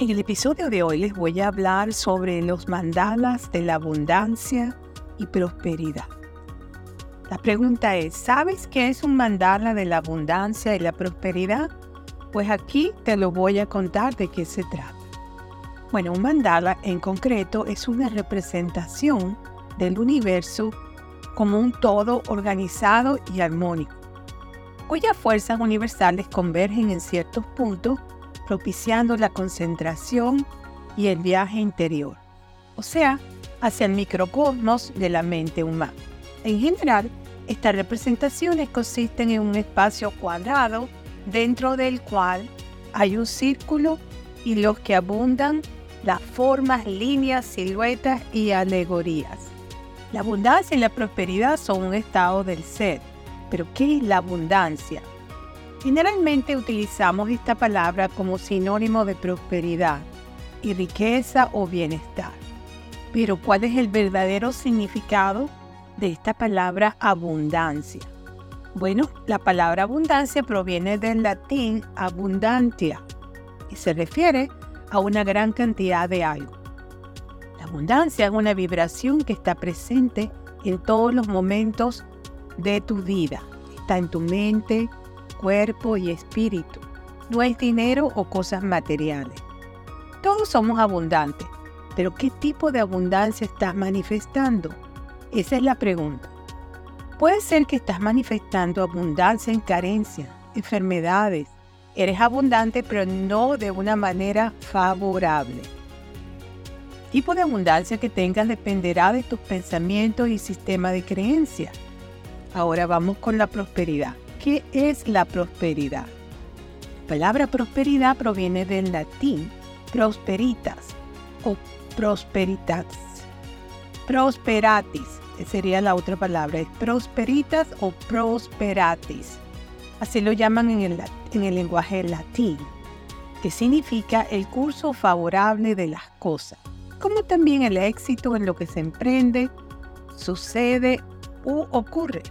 En el episodio de hoy les voy a hablar sobre los mandalas de la abundancia y prosperidad. La pregunta es, ¿sabes qué es un mandala de la abundancia y la prosperidad? Pues aquí te lo voy a contar de qué se trata. Bueno, un mandala en concreto es una representación del universo como un todo organizado y armónico, cuyas fuerzas universales convergen en ciertos puntos propiciando la concentración y el viaje interior, o sea, hacia el microcosmos de la mente humana. En general, estas representaciones consisten en un espacio cuadrado dentro del cual hay un círculo y los que abundan las formas, líneas, siluetas y alegorías. La abundancia y la prosperidad son un estado del ser. Pero ¿qué es la abundancia? Generalmente utilizamos esta palabra como sinónimo de prosperidad y riqueza o bienestar. Pero ¿cuál es el verdadero significado de esta palabra abundancia? Bueno, la palabra abundancia proviene del latín abundantia y se refiere a una gran cantidad de algo. La abundancia es una vibración que está presente en todos los momentos de tu vida. Está en tu mente, cuerpo y espíritu. No es dinero o cosas materiales. Todos somos abundantes, pero ¿qué tipo de abundancia estás manifestando? Esa es la pregunta. Puede ser que estás manifestando abundancia en carencia, enfermedades. Eres abundante, pero no de una manera favorable. El tipo de abundancia que tengas dependerá de tus pensamientos y sistema de creencias. Ahora vamos con la prosperidad. ¿Qué es la prosperidad? La palabra prosperidad proviene del latín prosperitas o prosperitas. Prosperatis sería la otra palabra, es prosperitas o prosperatis. Así lo llaman en el, en el lenguaje latín, que significa el curso favorable de las cosas, como también el éxito en lo que se emprende, sucede u ocurre.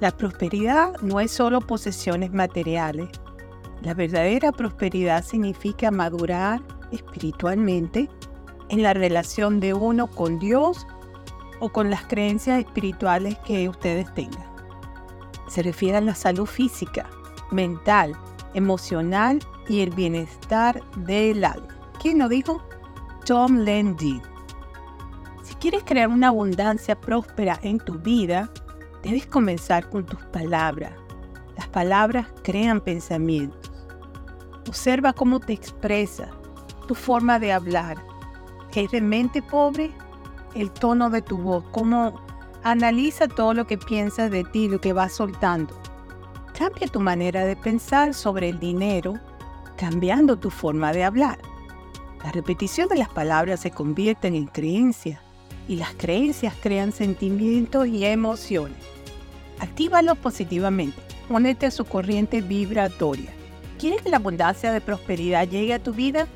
La prosperidad no es solo posesiones materiales. La verdadera prosperidad significa madurar espiritualmente en la relación de uno con Dios o con las creencias espirituales que ustedes tengan. Se refiere a la salud física, mental, emocional y el bienestar del alma. ¿Quién lo dijo? Tom Lendy. Si quieres crear una abundancia próspera en tu vida, Debes comenzar con tus palabras. Las palabras crean pensamientos. Observa cómo te expresas, tu forma de hablar. ¿Es de mente pobre? El tono de tu voz, cómo analiza todo lo que piensas de ti, lo que vas soltando. Cambia tu manera de pensar sobre el dinero, cambiando tu forma de hablar. La repetición de las palabras se convierte en creencias y las creencias crean sentimientos y emociones. Actívalo positivamente. Pónete a su corriente vibratoria. ¿Quieres que la abundancia de prosperidad llegue a tu vida?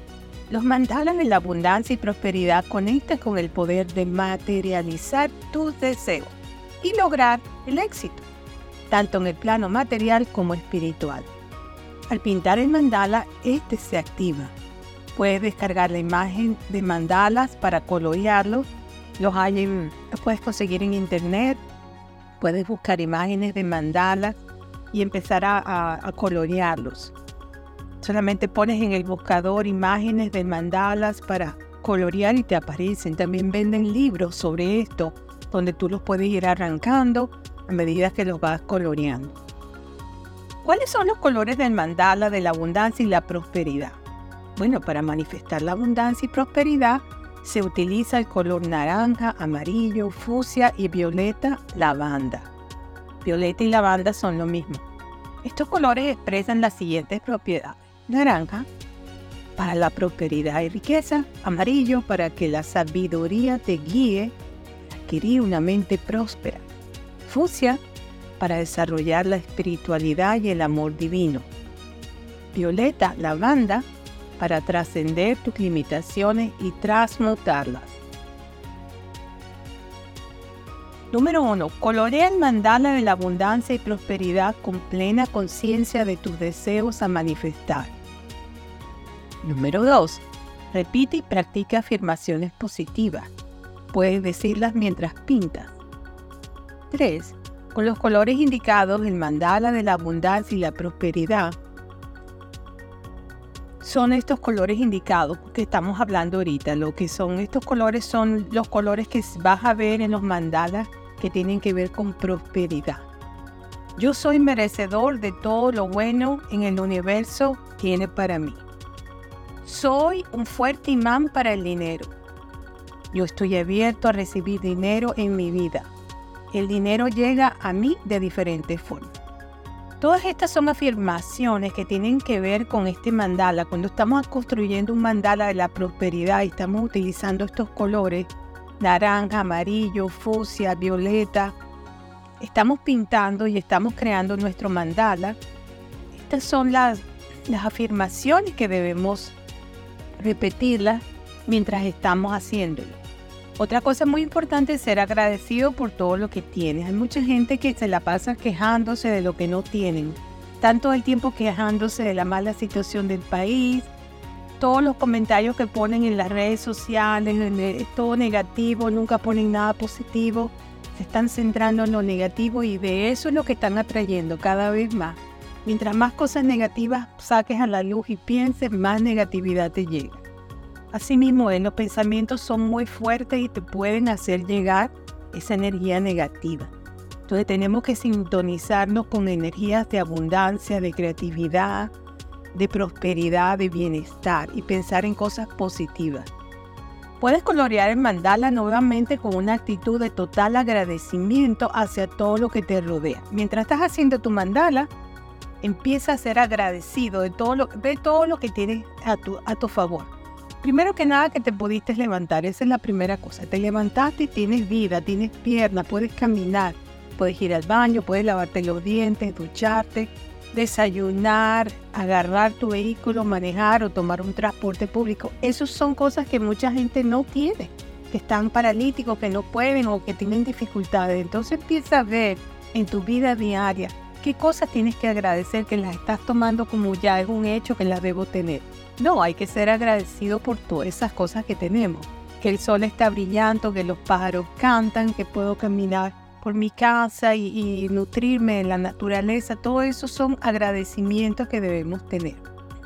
Los mandalas de la abundancia y prosperidad conectan con el poder de materializar tus deseos y lograr el éxito, tanto en el plano material como espiritual. Al pintar el mandala, este se activa. Puedes descargar la imagen de mandalas para colorearlo. Los, hay los puedes conseguir en internet Puedes buscar imágenes de mandalas y empezar a, colorearlos. Solamente pones en el buscador imágenes de mandalas para colorear y te aparecen. También venden libros sobre esto, donde tú los puedes ir arrancando a medida que los vas coloreando. ¿Cuáles son los colores del mandala de la abundancia y la prosperidad? Bueno, para manifestar la abundancia y prosperidad se utiliza el color naranja, amarillo, fucsia y violeta lavanda. Violeta y lavanda son lo mismo. Estos colores expresan las siguientes propiedades. Naranja para la prosperidad y riqueza, amarillo para que la sabiduría te guíe adquirir una mente próspera, fucsia para desarrollar la espiritualidad y el amor divino, violeta, lavanda para trascender tus limitaciones y transmutarlas. Número 1. Colorea el mandala de la abundancia y prosperidad con plena conciencia de tus deseos a manifestar. Número 2. Repite y practica afirmaciones positivas. Puedes decirlas mientras pintas. 3. Con los colores indicados, el mandala de la abundancia y la prosperidad, son estos colores indicados que estamos hablando ahorita. Lo que son estos colores son los colores que vas a ver en los mandalas que tienen que ver con prosperidad. Yo soy merecedor de todo lo bueno en el universo tiene para mí. Soy un fuerte imán para el dinero. Yo estoy abierto a recibir dinero en mi vida. El dinero llega a mí de diferentes formas. Todas estas son afirmaciones que tienen que ver con este mandala. Cuando estamos construyendo un mandala de la prosperidad y estamos utilizando estos colores, naranja, amarillo, fucsia, violeta, estamos pintando y estamos creando nuestro mandala. Estas son las, las afirmaciones que debemos repetirlas mientras estamos haciéndolo. Otra cosa muy importante es ser agradecido por todo lo que tienes. Hay mucha gente que se la pasa quejándose de lo que no tienen. Tanto el tiempo quejándose de la mala situación del país, todos los comentarios que ponen en las redes sociales, es todo negativo, nunca ponen nada positivo. Se están centrando en lo negativo y de eso es lo que están atrayendo cada vez más. Mientras más cosas negativas saques a la luz y pienses, más negatividad te llega. Asimismo, los pensamientos son muy fuertes y te pueden hacer llegar esa energía negativa. Entonces tenemos que sintonizarnos con energías de abundancia, de creatividad, de prosperidad, de bienestar y pensar en cosas positivas. Puedes colorear el mandala nuevamente con una actitud de total agradecimiento hacia todo lo que te rodea. Mientras estás haciendo tu mandala, empieza a ser agradecido de todo lo, de todo lo que tienes a tu, a tu favor primero que nada que te pudiste levantar, esa es la primera cosa. Te levantaste y tienes vida, tienes piernas, puedes caminar, puedes ir al baño, puedes lavarte los dientes, ducharte, desayunar, agarrar tu vehículo, manejar o tomar un transporte público. Esas son cosas que mucha gente no tiene, que están paralíticos, que no pueden o que tienen dificultades. Entonces empieza a ver en tu vida diaria qué cosas tienes que agradecer que las estás tomando como ya es un hecho que las debo tener. No, hay que ser agradecido por todas esas cosas que tenemos. Que el sol está brillando, que los pájaros cantan, que puedo caminar por mi casa y, nutrirme en la naturaleza. Todo eso son agradecimientos que debemos tener.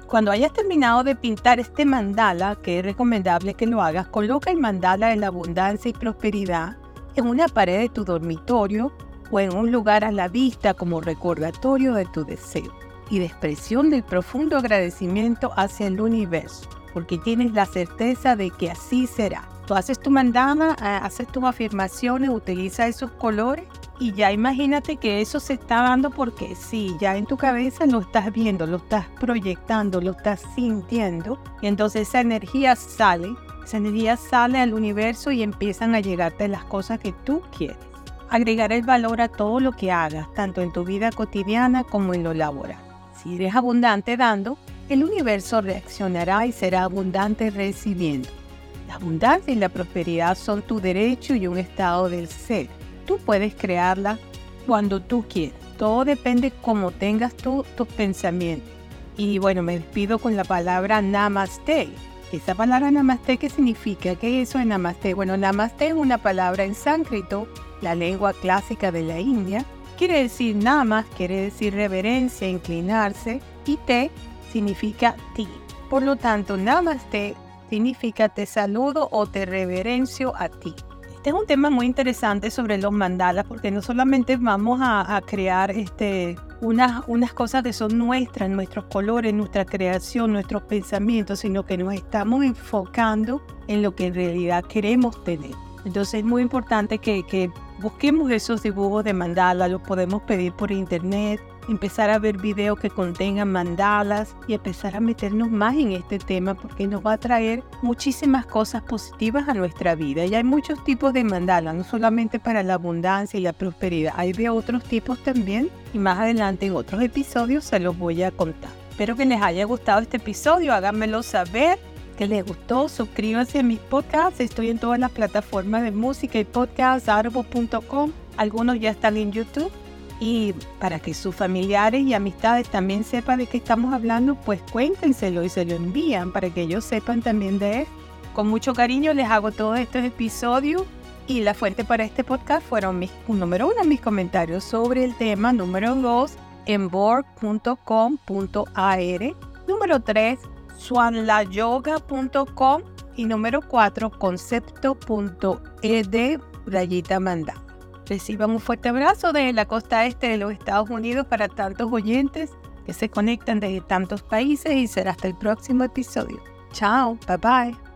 Cuando hayas terminado de pintar este mandala, que es recomendable que lo hagas, coloca el mandala de la abundancia y prosperidad en una pared de tu dormitorio o en un lugar a la vista como recordatorio de tu deseo y de expresión del profundo agradecimiento hacia el universo, porque tienes la certeza de que así será. Tú haces tu mandama, haces tus afirmaciones, utiliza esos colores y ya imagínate que eso se está dando porque sí, ya en tu cabeza lo estás viendo, lo estás proyectando, lo estás sintiendo y entonces esa energía sale, esa energía sale al universo y empiezan a llegarte las cosas que tú quieres. Agregar el valor a todo lo que hagas, tanto en tu vida cotidiana como en lo laboral. Si eres abundante dando, el universo reaccionará y será abundante recibiendo. La abundancia y la prosperidad son tu derecho y un estado del ser. Tú puedes crearla cuando tú quieras. Todo depende cómo tengas tú tus pensamientos. Y bueno, me despido con la palabra namaste. Esa palabra namaste, ¿qué significa? ¿Qué es eso de namaste? Bueno, namaste es una palabra en sánscrito, la lengua clásica de la India, quiere decir namas, quiere decir reverencia, inclinarse, y te significa ti. Por lo tanto, namaste significa te saludo o te reverencio a ti. Este es un tema muy interesante sobre los mandalas porque no solamente vamos a, crear este, unas, unas cosas que son nuestras, nuestros colores, nuestra creación, nuestros pensamientos, sino que nos estamos enfocando en lo que en realidad queremos tener. Entonces es muy importante que, que busquemos esos dibujos de mandala, los podemos pedir por internet, empezar a ver videos que contengan mandalas y empezar a meternos más en este tema porque nos va a traer muchísimas cosas positivas a nuestra vida. Y hay muchos tipos de mandalas, no solamente para la abundancia y la prosperidad, hay de otros tipos también y más adelante en otros episodios se los voy a contar. Espero que les haya gustado este episodio, háganmelo saber que les gustó, suscríbanse a mis podcasts. Estoy en todas las plataformas de música y podcasts, arbo.com. Algunos ya están en YouTube. Y para que sus familiares y amistades también sepan de qué estamos hablando, pues cuéntenselo y se lo envían para que ellos sepan también de él. Con mucho cariño les hago todos estos episodios y la fuente para este podcast fueron mis, número uno, mis comentarios sobre el tema, número dos, en borg.com.ar, número tres, swanlayoga.com y número cuatro, concepto.ed, rayita manda. Reciban un fuerte abrazo desde la costa este de los Estados Unidos para tantos oyentes que se conectan desde tantos países y será hasta el próximo episodio. Chao, bye bye.